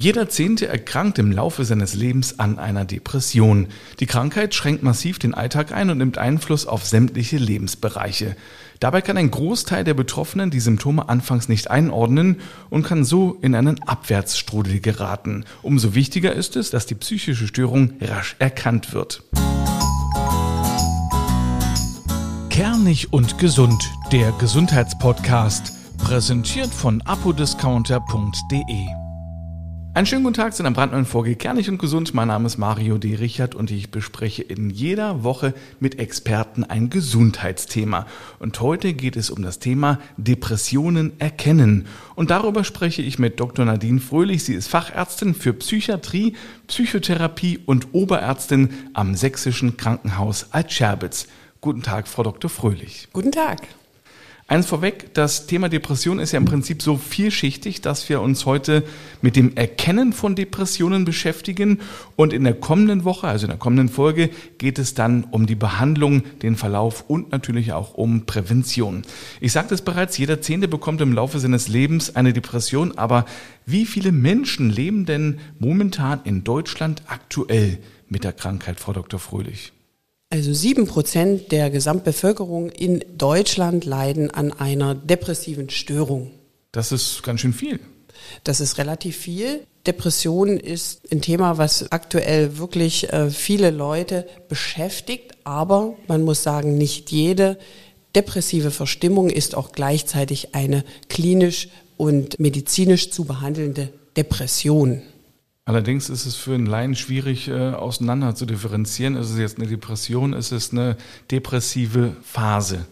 Jeder Zehnte erkrankt im Laufe seines Lebens an einer Depression. Die Krankheit schränkt massiv den Alltag ein und nimmt Einfluss auf sämtliche Lebensbereiche. Dabei kann ein Großteil der Betroffenen die Symptome anfangs nicht einordnen und kann so in einen Abwärtsstrudel geraten. Umso wichtiger ist es, dass die psychische Störung rasch erkannt wird. Kernig und gesund, der Gesundheitspodcast, präsentiert von apodiscounter.de. Einen schönen guten Tag zu einer brandneuen Folge Kernig und Gesund. Mein Name ist Mario D. Richard und ich bespreche in jeder Woche mit Experten ein Gesundheitsthema. Und heute geht es um das Thema Depressionen erkennen. Und darüber spreche ich mit Dr. Nadine Fröhlich. Sie ist Fachärztin für Psychiatrie, Psychotherapie und Oberärztin am Sächsischen Krankenhaus Altscherbitz. Guten Tag, Frau Dr. Fröhlich. Guten Tag. Eins vorweg, das Thema Depression ist ja im Prinzip so vielschichtig, dass wir uns heute mit dem Erkennen von Depressionen beschäftigen. Und in der kommenden Woche, also in der kommenden Folge, geht es dann um die Behandlung, den Verlauf und natürlich auch um Prävention. Ich sagte es bereits, jeder Zehnte bekommt im Laufe seines Lebens eine Depression. Aber wie viele Menschen leben denn momentan in Deutschland aktuell mit der Krankheit, Frau Dr. Fröhlich? Also sieben Prozent der Gesamtbevölkerung in Deutschland leiden an einer depressiven Störung. Das ist ganz schön viel. Das ist relativ viel. Depression ist ein Thema, was aktuell wirklich äh, viele Leute beschäftigt, aber man muss sagen, nicht jede depressive Verstimmung ist auch gleichzeitig eine klinisch und medizinisch zu behandelnde Depression. Allerdings ist es für einen Laien schwierig äh, auseinander zu differenzieren. Ist es jetzt eine Depression, ist es eine depressive Phase?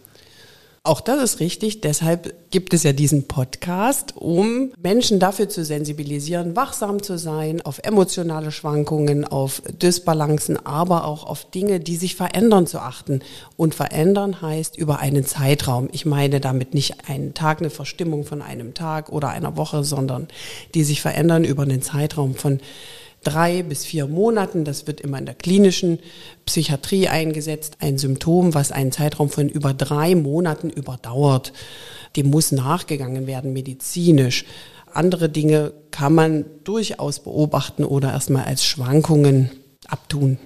Auch das ist richtig. Deshalb gibt es ja diesen Podcast, um Menschen dafür zu sensibilisieren, wachsam zu sein, auf emotionale Schwankungen, auf Dysbalancen, aber auch auf Dinge, die sich verändern zu achten. Und verändern heißt über einen Zeitraum. Ich meine damit nicht einen Tag, eine Verstimmung von einem Tag oder einer Woche, sondern die sich verändern über einen Zeitraum von drei bis vier Monaten. Das wird immer in der klinischen Psychiatrie eingesetzt. Ein Symptom, was einen Zeitraum von über drei Monaten überdauert. Dem muss nachgegangen werden, medizinisch. Andere Dinge kann man durchaus beobachten oder erstmal als Schwankungen abtun.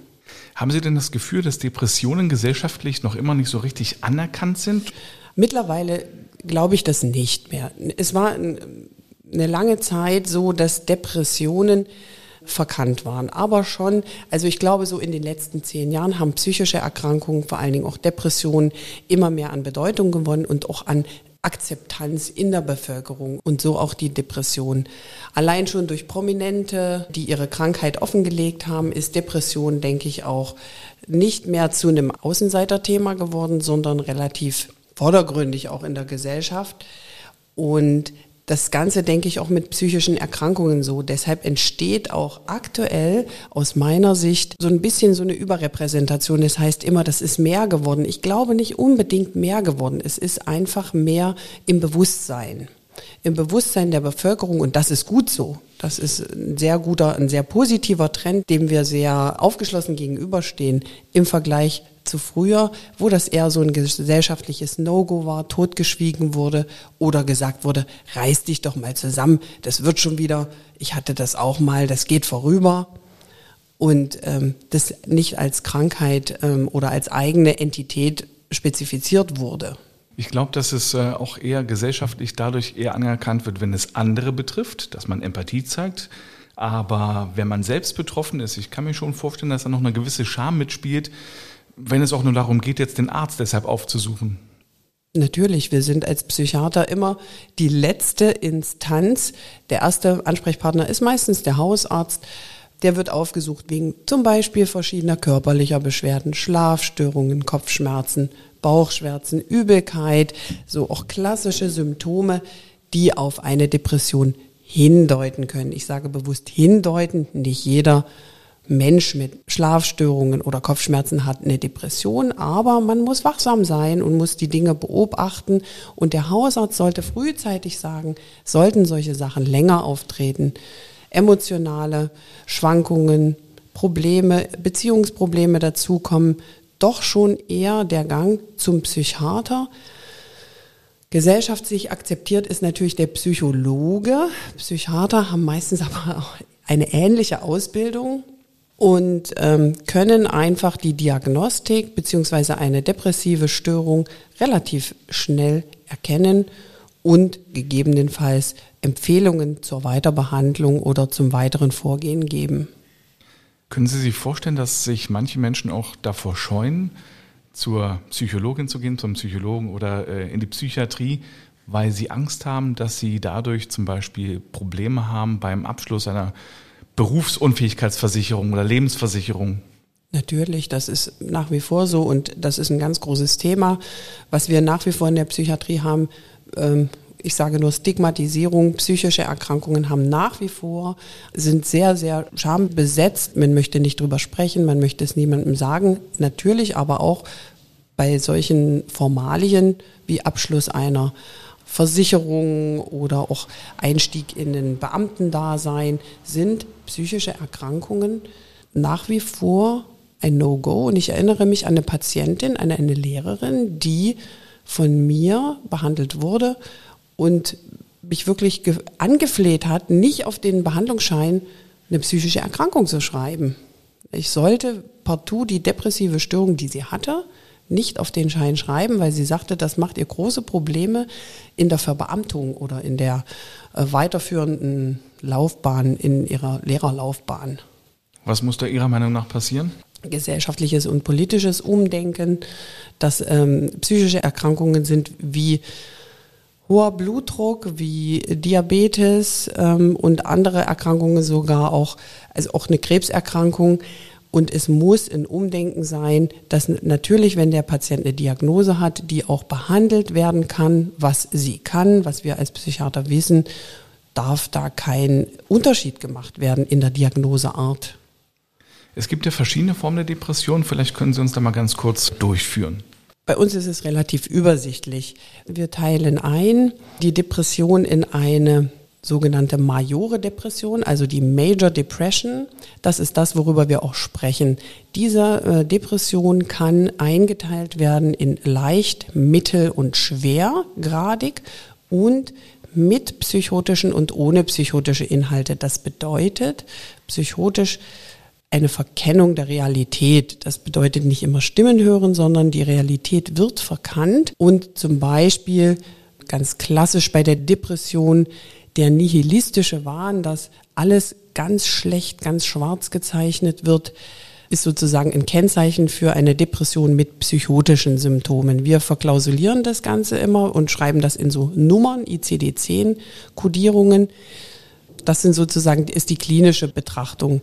Haben Sie denn das Gefühl, dass Depressionen gesellschaftlich noch immer nicht so richtig anerkannt sind? Mittlerweile glaube ich das nicht mehr. Es war eine lange Zeit so, dass Depressionen verkannt waren. Aber schon, also ich glaube, so in den letzten zehn Jahren haben psychische Erkrankungen, vor allen Dingen auch Depressionen, immer mehr an Bedeutung gewonnen und auch an Akzeptanz in der Bevölkerung und so auch die Depression. Allein schon durch Prominente, die ihre Krankheit offengelegt haben, ist Depression, denke ich, auch nicht mehr zu einem Außenseiterthema geworden, sondern relativ vordergründig auch in der Gesellschaft. Und das Ganze denke ich auch mit psychischen Erkrankungen so. Deshalb entsteht auch aktuell aus meiner Sicht so ein bisschen so eine Überrepräsentation. Das heißt immer, das ist mehr geworden. Ich glaube nicht unbedingt mehr geworden. Es ist einfach mehr im Bewusstsein. Im Bewusstsein der Bevölkerung und das ist gut so. Das ist ein sehr guter, ein sehr positiver Trend, dem wir sehr aufgeschlossen gegenüberstehen im Vergleich zu früher, wo das eher so ein gesellschaftliches No-Go war, totgeschwiegen wurde oder gesagt wurde, reiß dich doch mal zusammen, das wird schon wieder, ich hatte das auch mal, das geht vorüber. Und ähm, das nicht als Krankheit ähm, oder als eigene Entität spezifiziert wurde. Ich glaube, dass es äh, auch eher gesellschaftlich dadurch eher anerkannt wird, wenn es andere betrifft, dass man Empathie zeigt. Aber wenn man selbst betroffen ist, ich kann mir schon vorstellen, dass da noch eine gewisse Scham mitspielt, wenn es auch nur darum geht, jetzt den Arzt deshalb aufzusuchen? Natürlich, wir sind als Psychiater immer die letzte Instanz. Der erste Ansprechpartner ist meistens der Hausarzt. Der wird aufgesucht wegen zum Beispiel verschiedener körperlicher Beschwerden, Schlafstörungen, Kopfschmerzen, Bauchschmerzen, Übelkeit, so auch klassische Symptome, die auf eine Depression hindeuten können. Ich sage bewusst hindeuten, nicht jeder Mensch mit Schlafstörungen oder Kopfschmerzen hat eine Depression, aber man muss wachsam sein und muss die Dinge beobachten. Und der Hausarzt sollte frühzeitig sagen, sollten solche Sachen länger auftreten, emotionale Schwankungen, Probleme, Beziehungsprobleme dazukommen, doch schon eher der Gang zum Psychiater. Gesellschaftlich akzeptiert ist natürlich der Psychologe. Psychiater haben meistens aber auch eine ähnliche Ausbildung und ähm, können einfach die Diagnostik beziehungsweise eine depressive Störung relativ schnell erkennen und gegebenenfalls Empfehlungen zur Weiterbehandlung oder zum weiteren Vorgehen geben. Können Sie sich vorstellen, dass sich manche Menschen auch davor scheuen, zur Psychologin zu gehen, zum Psychologen oder äh, in die Psychiatrie, weil sie Angst haben, dass sie dadurch zum Beispiel Probleme haben beim Abschluss einer Berufsunfähigkeitsversicherung oder Lebensversicherung? Natürlich, das ist nach wie vor so und das ist ein ganz großes Thema, was wir nach wie vor in der Psychiatrie haben. Ähm, ich sage nur Stigmatisierung, psychische Erkrankungen haben nach wie vor, sind sehr, sehr schambesetzt. Man möchte nicht drüber sprechen, man möchte es niemandem sagen. Natürlich aber auch bei solchen Formalien wie Abschluss einer Versicherung oder auch Einstieg in ein Beamtendasein sind psychische Erkrankungen nach wie vor ein No-Go. Und ich erinnere mich an eine Patientin, an eine Lehrerin, die von mir behandelt wurde und mich wirklich angefleht hat, nicht auf den Behandlungsschein eine psychische Erkrankung zu schreiben. Ich sollte partout die depressive Störung, die sie hatte, nicht auf den Schein schreiben, weil sie sagte, das macht ihr große Probleme in der Verbeamtung oder in der äh, weiterführenden Laufbahn, in ihrer Lehrerlaufbahn. Was muss da Ihrer Meinung nach passieren? Gesellschaftliches und politisches Umdenken, dass ähm, psychische Erkrankungen sind wie hoher Blutdruck, wie Diabetes ähm, und andere Erkrankungen sogar auch, also auch eine Krebserkrankung, und es muss ein Umdenken sein, dass natürlich, wenn der Patient eine Diagnose hat, die auch behandelt werden kann, was sie kann, was wir als Psychiater wissen, darf da kein Unterschied gemacht werden in der Diagnoseart. Es gibt ja verschiedene Formen der Depression. Vielleicht können Sie uns da mal ganz kurz durchführen. Bei uns ist es relativ übersichtlich. Wir teilen ein die Depression in eine sogenannte Majore Depression, also die Major Depression. Das ist das, worüber wir auch sprechen. Diese äh, Depression kann eingeteilt werden in leicht, mittel und schwergradig und mit psychotischen und ohne psychotische Inhalte. Das bedeutet, psychotisch eine Verkennung der Realität. Das bedeutet nicht immer Stimmen hören, sondern die Realität wird verkannt und zum Beispiel ganz klassisch bei der Depression der nihilistische Wahn, dass alles ganz schlecht, ganz schwarz gezeichnet wird, ist sozusagen ein Kennzeichen für eine Depression mit psychotischen Symptomen. Wir verklausulieren das Ganze immer und schreiben das in so Nummern, ICD-10-Kodierungen. Das sind sozusagen, ist die klinische Betrachtung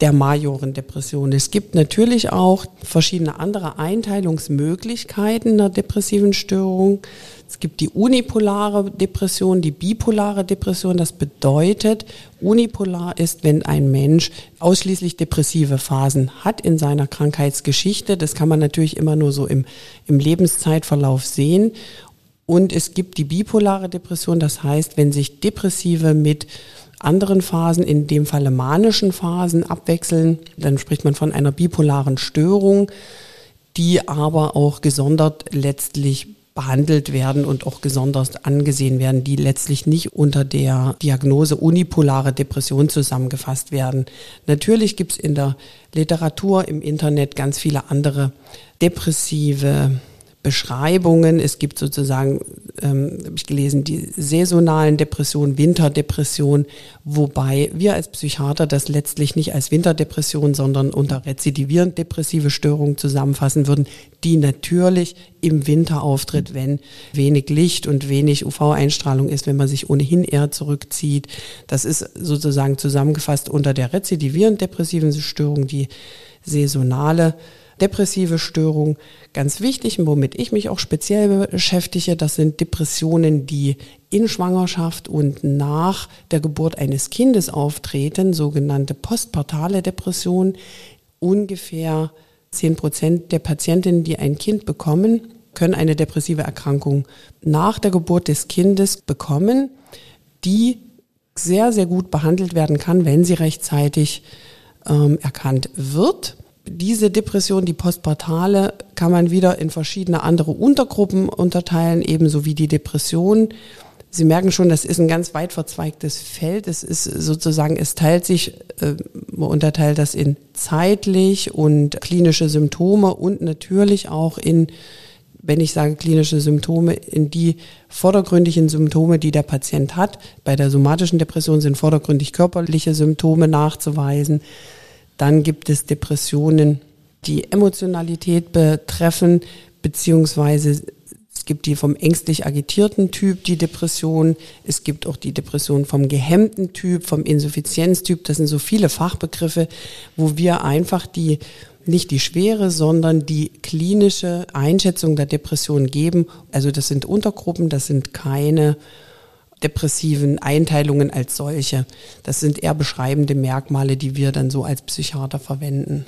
der Majorendepression. Es gibt natürlich auch verschiedene andere Einteilungsmöglichkeiten der depressiven Störung. Es gibt die unipolare Depression, die bipolare Depression. Das bedeutet, unipolar ist, wenn ein Mensch ausschließlich depressive Phasen hat in seiner Krankheitsgeschichte. Das kann man natürlich immer nur so im, im Lebenszeitverlauf sehen. Und es gibt die bipolare Depression, das heißt, wenn sich Depressive mit anderen Phasen, in dem Falle manischen Phasen abwechseln, dann spricht man von einer bipolaren Störung, die aber auch gesondert letztlich behandelt werden und auch gesondert angesehen werden, die letztlich nicht unter der Diagnose unipolare Depression zusammengefasst werden. Natürlich gibt es in der Literatur, im Internet ganz viele andere depressive Beschreibungen. Es gibt sozusagen, ähm, habe ich gelesen, die saisonalen Depressionen, Winterdepression, wobei wir als Psychiater das letztlich nicht als Winterdepression, sondern unter rezidivierend depressive Störungen zusammenfassen würden, die natürlich im Winter auftritt, wenn wenig Licht und wenig UV-Einstrahlung ist, wenn man sich ohnehin eher zurückzieht. Das ist sozusagen zusammengefasst unter der rezidivierend depressiven Störung, die saisonale depressive Störung. Ganz wichtig, womit ich mich auch speziell beschäftige, das sind Depressionen, die in Schwangerschaft und nach der Geburt eines Kindes auftreten, sogenannte postpartale Depression. Ungefähr zehn Prozent der Patientinnen, die ein Kind bekommen, können eine depressive Erkrankung nach der Geburt des Kindes bekommen, die sehr, sehr gut behandelt werden kann, wenn sie rechtzeitig ähm, erkannt wird diese Depression, die postpartale, kann man wieder in verschiedene andere Untergruppen unterteilen, ebenso wie die Depression. Sie merken schon, das ist ein ganz weit verzweigtes Feld. Es ist sozusagen, es teilt sich, äh, man unterteilt das in zeitlich und klinische Symptome und natürlich auch in, wenn ich sage klinische Symptome, in die vordergründigen Symptome, die der Patient hat. Bei der somatischen Depression sind vordergründig körperliche Symptome nachzuweisen. Dann gibt es Depressionen, die Emotionalität betreffen, beziehungsweise es gibt die vom ängstlich agitierten Typ, die Depression. Es gibt auch die Depression vom gehemmten Typ, vom Insuffizienztyp. Das sind so viele Fachbegriffe, wo wir einfach die, nicht die schwere, sondern die klinische Einschätzung der Depression geben. Also das sind Untergruppen, das sind keine depressiven Einteilungen als solche. Das sind eher beschreibende Merkmale, die wir dann so als Psychiater verwenden.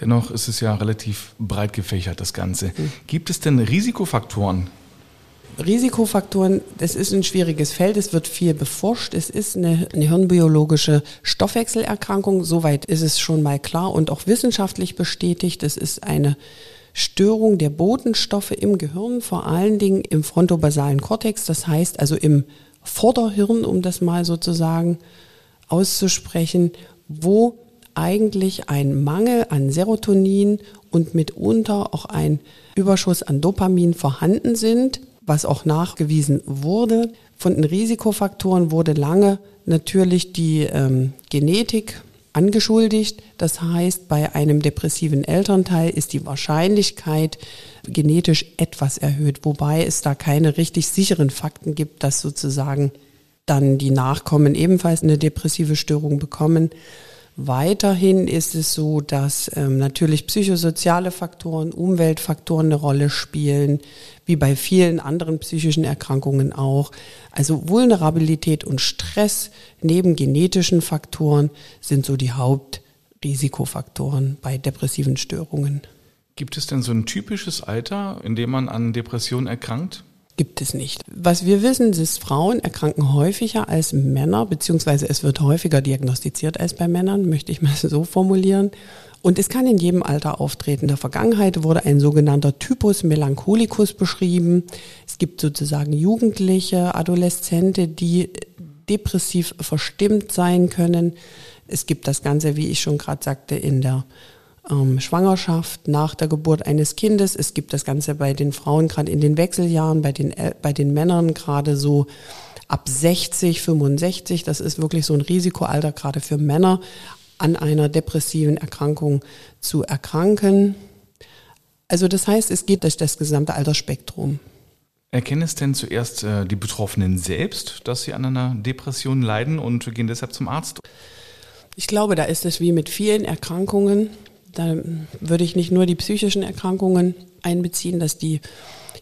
Dennoch ist es ja relativ breit gefächert, das Ganze. Mhm. Gibt es denn Risikofaktoren? Risikofaktoren, das ist ein schwieriges Feld, es wird viel beforscht, es ist eine, eine hirnbiologische Stoffwechselerkrankung, soweit ist es schon mal klar und auch wissenschaftlich bestätigt, es ist eine Störung der Botenstoffe im Gehirn, vor allen Dingen im frontobasalen Kortex, das heißt also im Vorderhirn, um das mal sozusagen auszusprechen, wo eigentlich ein Mangel an Serotonin und mitunter auch ein Überschuss an Dopamin vorhanden sind, was auch nachgewiesen wurde. Von den Risikofaktoren wurde lange natürlich die ähm, Genetik angeschuldigt. Das heißt, bei einem depressiven Elternteil ist die Wahrscheinlichkeit genetisch etwas erhöht, wobei es da keine richtig sicheren Fakten gibt, dass sozusagen dann die Nachkommen ebenfalls eine depressive Störung bekommen. Weiterhin ist es so, dass ähm, natürlich psychosoziale Faktoren, Umweltfaktoren eine Rolle spielen, wie bei vielen anderen psychischen Erkrankungen auch. Also Vulnerabilität und Stress neben genetischen Faktoren sind so die Hauptrisikofaktoren bei depressiven Störungen. Gibt es denn so ein typisches Alter, in dem man an Depressionen erkrankt? Gibt es nicht. Was wir wissen, ist, Frauen erkranken häufiger als Männer, beziehungsweise es wird häufiger diagnostiziert als bei Männern, möchte ich mal so formulieren. Und es kann in jedem Alter auftreten. In der Vergangenheit wurde ein sogenannter Typus Melancholicus beschrieben. Es gibt sozusagen Jugendliche, Adoleszente, die depressiv verstimmt sein können. Es gibt das Ganze, wie ich schon gerade sagte, in der ähm, Schwangerschaft, nach der Geburt eines Kindes. Es gibt das Ganze bei den Frauen gerade in den Wechseljahren, bei den, bei den Männern gerade so ab 60, 65. Das ist wirklich so ein Risikoalter gerade für Männer, an einer depressiven Erkrankung zu erkranken. Also das heißt, es geht durch das gesamte Altersspektrum. Erkennen es denn zuerst äh, die Betroffenen selbst, dass sie an einer Depression leiden und gehen deshalb zum Arzt? Ich glaube, da ist es wie mit vielen Erkrankungen. Da würde ich nicht nur die psychischen Erkrankungen einbeziehen, dass die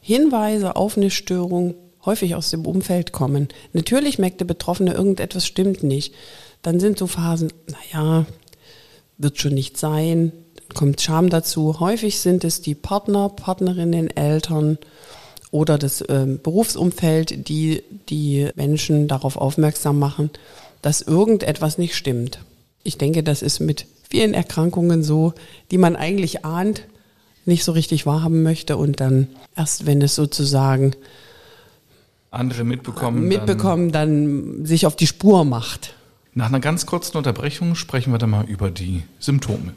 Hinweise auf eine Störung häufig aus dem Umfeld kommen. Natürlich merkt der Betroffene, irgendetwas stimmt nicht. Dann sind so Phasen, naja, wird schon nicht sein, kommt Scham dazu. Häufig sind es die Partner, Partnerinnen, Eltern oder das äh, Berufsumfeld, die die Menschen darauf aufmerksam machen, dass irgendetwas nicht stimmt. Ich denke, das ist mit vielen Erkrankungen so, die man eigentlich ahnt, nicht so richtig wahrhaben möchte und dann erst, wenn es sozusagen andere mitbekommen, mitbekommen dann, dann sich auf die Spur macht. Nach einer ganz kurzen Unterbrechung sprechen wir dann mal über die Symptome.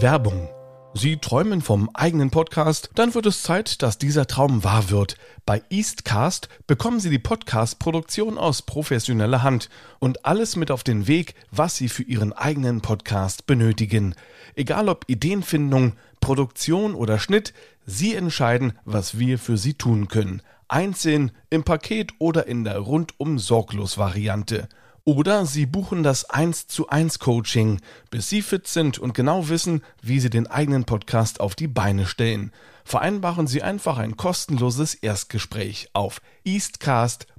Werbung Sie träumen vom eigenen Podcast? Dann wird es Zeit, dass dieser Traum wahr wird. Bei Eastcast bekommen Sie die Podcast-Produktion aus professioneller Hand und alles mit auf den Weg, was Sie für Ihren eigenen Podcast benötigen. Egal ob Ideenfindung, Produktion oder Schnitt, Sie entscheiden, was wir für Sie tun können. Einzeln, im Paket oder in der rundum sorglos Variante. Oder Sie buchen das 1 zu 1 Coaching, bis Sie fit sind und genau wissen, wie Sie den eigenen Podcast auf die Beine stellen. Vereinbaren Sie einfach ein kostenloses Erstgespräch auf eastcast.de.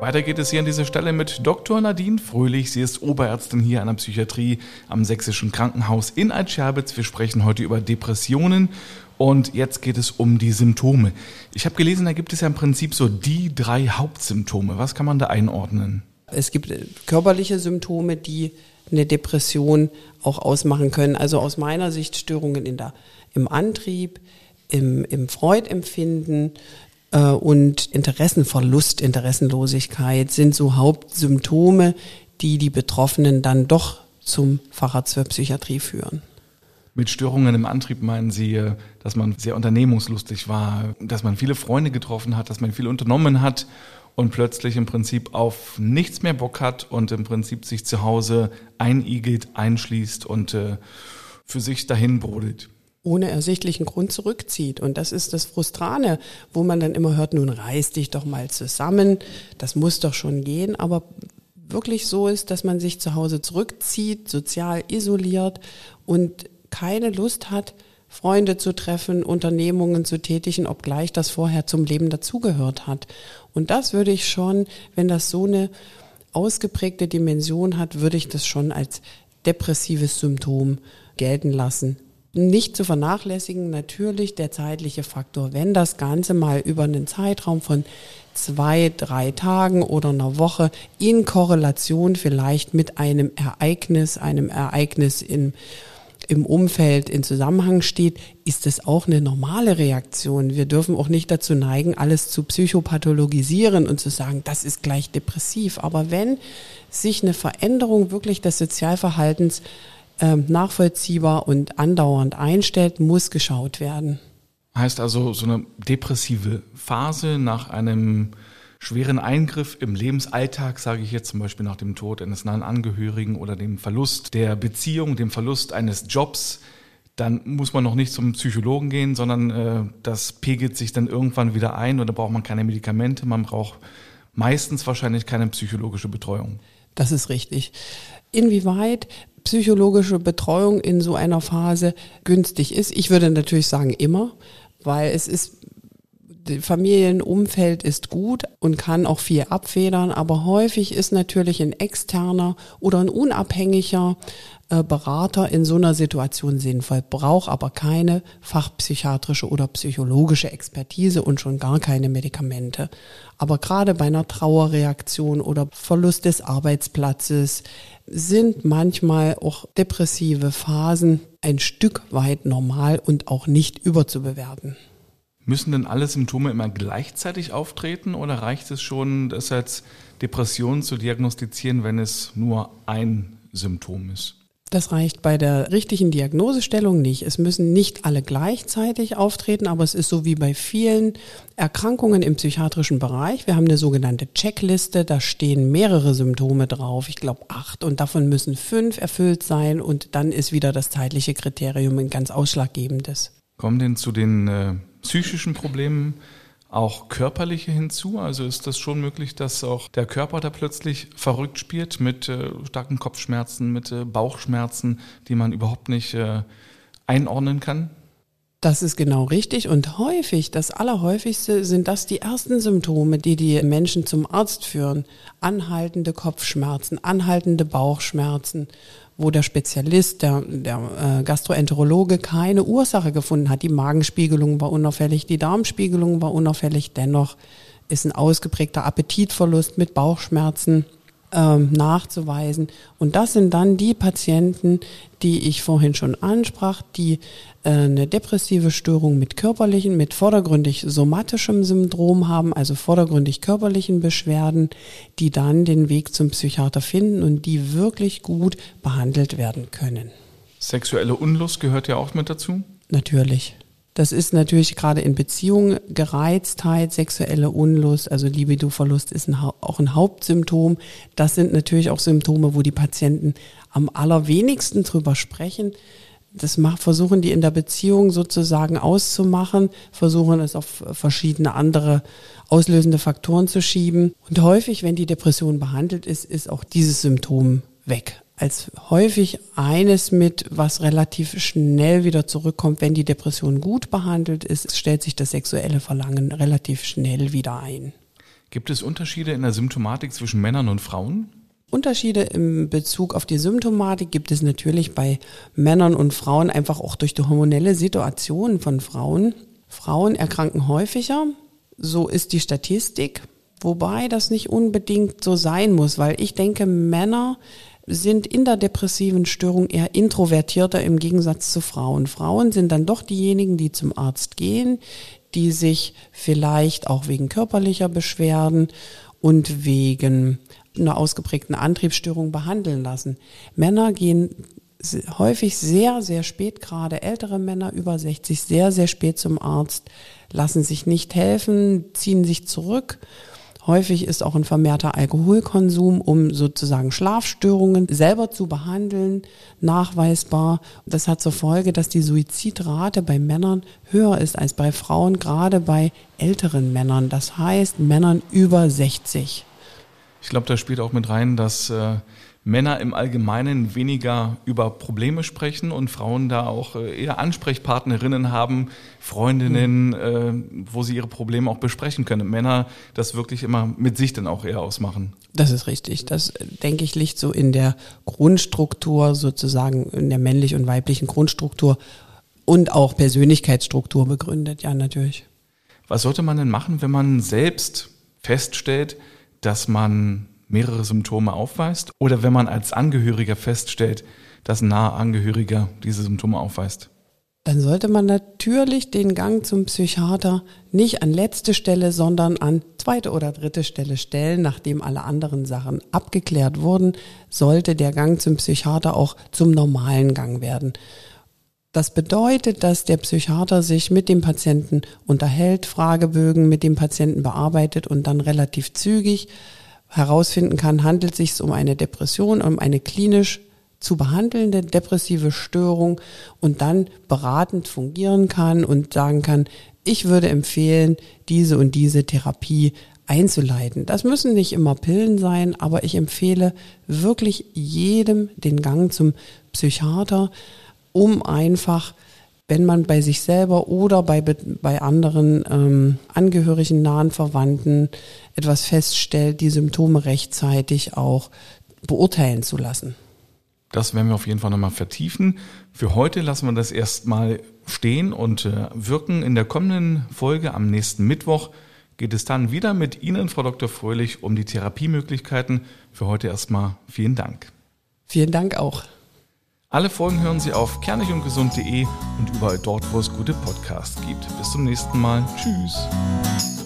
Weiter geht es hier an dieser Stelle mit Dr. Nadine Fröhlich. Sie ist Oberärztin hier an der Psychiatrie am Sächsischen Krankenhaus in Altscherbitz. Wir sprechen heute über Depressionen und jetzt geht es um die Symptome. Ich habe gelesen, da gibt es ja im Prinzip so die drei Hauptsymptome. Was kann man da einordnen? Es gibt äh, körperliche Symptome, die eine Depression auch ausmachen können. Also aus meiner Sicht Störungen in der, im Antrieb, im, im Freudempfinden äh, und Interessenverlust, Interessenlosigkeit sind so Hauptsymptome, die die Betroffenen dann doch zum Facharzt für Psychiatrie führen. Mit Störungen im Antrieb meinen Sie, äh, dass man sehr unternehmungslustig war, dass man viele Freunde getroffen hat, dass man viel unternommen hat und plötzlich im Prinzip auf nichts mehr Bock hat und im Prinzip sich zu Hause einigelt, einschließt und äh, für sich dahin brodelt ohne ersichtlichen Grund zurückzieht. Und das ist das Frustrane, wo man dann immer hört, nun reiß dich doch mal zusammen, das muss doch schon gehen. Aber wirklich so ist, dass man sich zu Hause zurückzieht, sozial isoliert und keine Lust hat, Freunde zu treffen, Unternehmungen zu tätigen, obgleich das vorher zum Leben dazugehört hat. Und das würde ich schon, wenn das so eine ausgeprägte Dimension hat, würde ich das schon als depressives Symptom gelten lassen. Nicht zu vernachlässigen natürlich der zeitliche Faktor. Wenn das Ganze mal über einen Zeitraum von zwei, drei Tagen oder einer Woche in Korrelation vielleicht mit einem Ereignis, einem Ereignis in im Umfeld in Zusammenhang steht, ist es auch eine normale Reaktion. Wir dürfen auch nicht dazu neigen, alles zu psychopathologisieren und zu sagen, das ist gleich depressiv. Aber wenn sich eine Veränderung wirklich des Sozialverhaltens äh, nachvollziehbar und andauernd einstellt, muss geschaut werden. Heißt also, so eine depressive Phase nach einem schweren Eingriff im Lebensalltag, sage ich jetzt zum Beispiel nach dem Tod eines nahen Angehörigen oder dem Verlust der Beziehung, dem Verlust eines Jobs, dann muss man noch nicht zum Psychologen gehen, sondern äh, das pegelt sich dann irgendwann wieder ein oder braucht man keine Medikamente, man braucht meistens wahrscheinlich keine psychologische Betreuung. Das ist richtig. Inwieweit psychologische Betreuung in so einer Phase günstig ist, ich würde natürlich sagen immer, weil es ist Familienumfeld ist gut und kann auch viel abfedern, aber häufig ist natürlich ein externer oder ein unabhängiger äh, Berater in so einer Situation sinnvoll, braucht aber keine fachpsychiatrische oder psychologische Expertise und schon gar keine Medikamente. Aber gerade bei einer Trauerreaktion oder Verlust des Arbeitsplatzes sind manchmal auch depressive Phasen ein Stück weit normal und auch nicht überzubewerten. Müssen denn alle Symptome immer gleichzeitig auftreten oder reicht es schon, das als Depression zu diagnostizieren, wenn es nur ein Symptom ist? Das reicht bei der richtigen Diagnosestellung nicht. Es müssen nicht alle gleichzeitig auftreten, aber es ist so wie bei vielen Erkrankungen im psychiatrischen Bereich. Wir haben eine sogenannte Checkliste, da stehen mehrere Symptome drauf, ich glaube acht, und davon müssen fünf erfüllt sein und dann ist wieder das zeitliche Kriterium ein ganz ausschlaggebendes. Kommen denn zu den äh, psychischen Problemen auch körperliche hinzu? Also ist das schon möglich, dass auch der Körper da plötzlich verrückt spielt mit äh, starken Kopfschmerzen, mit äh, Bauchschmerzen, die man überhaupt nicht äh, einordnen kann? Das ist genau richtig und häufig, das Allerhäufigste sind das die ersten Symptome, die die Menschen zum Arzt führen. Anhaltende Kopfschmerzen, anhaltende Bauchschmerzen, wo der Spezialist, der, der äh, Gastroenterologe keine Ursache gefunden hat. Die Magenspiegelung war unauffällig, die Darmspiegelung war unauffällig, dennoch ist ein ausgeprägter Appetitverlust mit Bauchschmerzen ähm, nachzuweisen. Und das sind dann die Patienten, die ich vorhin schon ansprach, die äh, eine depressive Störung mit körperlichen, mit vordergründig somatischem Syndrom haben, also vordergründig körperlichen Beschwerden, die dann den Weg zum Psychiater finden und die wirklich gut behandelt werden können. Sexuelle Unlust gehört ja auch mit dazu? Natürlich. Das ist natürlich gerade in Beziehungen Gereiztheit, sexuelle Unlust, also Libidoverlust ist ein, auch ein Hauptsymptom. Das sind natürlich auch Symptome, wo die Patienten am allerwenigsten drüber sprechen. Das versuchen die in der Beziehung sozusagen auszumachen, versuchen es auf verschiedene andere auslösende Faktoren zu schieben. Und häufig, wenn die Depression behandelt ist, ist auch dieses Symptom weg als häufig eines mit, was relativ schnell wieder zurückkommt, wenn die Depression gut behandelt ist, stellt sich das sexuelle Verlangen relativ schnell wieder ein. Gibt es Unterschiede in der Symptomatik zwischen Männern und Frauen? Unterschiede im Bezug auf die Symptomatik gibt es natürlich bei Männern und Frauen einfach auch durch die hormonelle Situation von Frauen. Frauen erkranken häufiger, so ist die Statistik, wobei das nicht unbedingt so sein muss, weil ich denke, Männer sind in der depressiven Störung eher introvertierter im Gegensatz zu Frauen. Frauen sind dann doch diejenigen, die zum Arzt gehen, die sich vielleicht auch wegen körperlicher Beschwerden und wegen einer ausgeprägten Antriebsstörung behandeln lassen. Männer gehen häufig sehr, sehr spät, gerade ältere Männer über 60, sehr, sehr spät zum Arzt, lassen sich nicht helfen, ziehen sich zurück. Häufig ist auch ein vermehrter Alkoholkonsum, um sozusagen Schlafstörungen selber zu behandeln, nachweisbar. Das hat zur Folge, dass die Suizidrate bei Männern höher ist als bei Frauen, gerade bei älteren Männern. Das heißt Männern über 60. Ich glaube, da spielt auch mit rein, dass äh, Männer im Allgemeinen weniger über Probleme sprechen und Frauen da auch äh, eher Ansprechpartnerinnen haben, Freundinnen, äh, wo sie ihre Probleme auch besprechen können. Männer das wirklich immer mit sich dann auch eher ausmachen. Das ist richtig. Das, denke ich, liegt so in der Grundstruktur, sozusagen in der männlich und weiblichen Grundstruktur und auch Persönlichkeitsstruktur begründet, ja, natürlich. Was sollte man denn machen, wenn man selbst feststellt, dass man mehrere Symptome aufweist oder wenn man als Angehöriger feststellt, dass ein naher Angehöriger diese Symptome aufweist? Dann sollte man natürlich den Gang zum Psychiater nicht an letzte Stelle, sondern an zweite oder dritte Stelle stellen. Nachdem alle anderen Sachen abgeklärt wurden, sollte der Gang zum Psychiater auch zum normalen Gang werden. Das bedeutet, dass der Psychiater sich mit dem Patienten unterhält, Fragebögen mit dem Patienten bearbeitet und dann relativ zügig herausfinden kann, handelt es sich um eine Depression, um eine klinisch zu behandelnde depressive Störung und dann beratend fungieren kann und sagen kann, ich würde empfehlen, diese und diese Therapie einzuleiten. Das müssen nicht immer Pillen sein, aber ich empfehle wirklich jedem den Gang zum Psychiater, um einfach wenn man bei sich selber oder bei, bei anderen ähm, Angehörigen, nahen Verwandten etwas feststellt, die Symptome rechtzeitig auch beurteilen zu lassen. Das werden wir auf jeden Fall nochmal vertiefen. Für heute lassen wir das erstmal stehen und äh, wirken. In der kommenden Folge am nächsten Mittwoch geht es dann wieder mit Ihnen, Frau Dr. Fröhlich, um die Therapiemöglichkeiten. Für heute erstmal vielen Dank. Vielen Dank auch. Alle Folgen hören Sie auf kernigundgesund.de und überall dort, wo es gute Podcasts gibt. Bis zum nächsten Mal. Tschüss.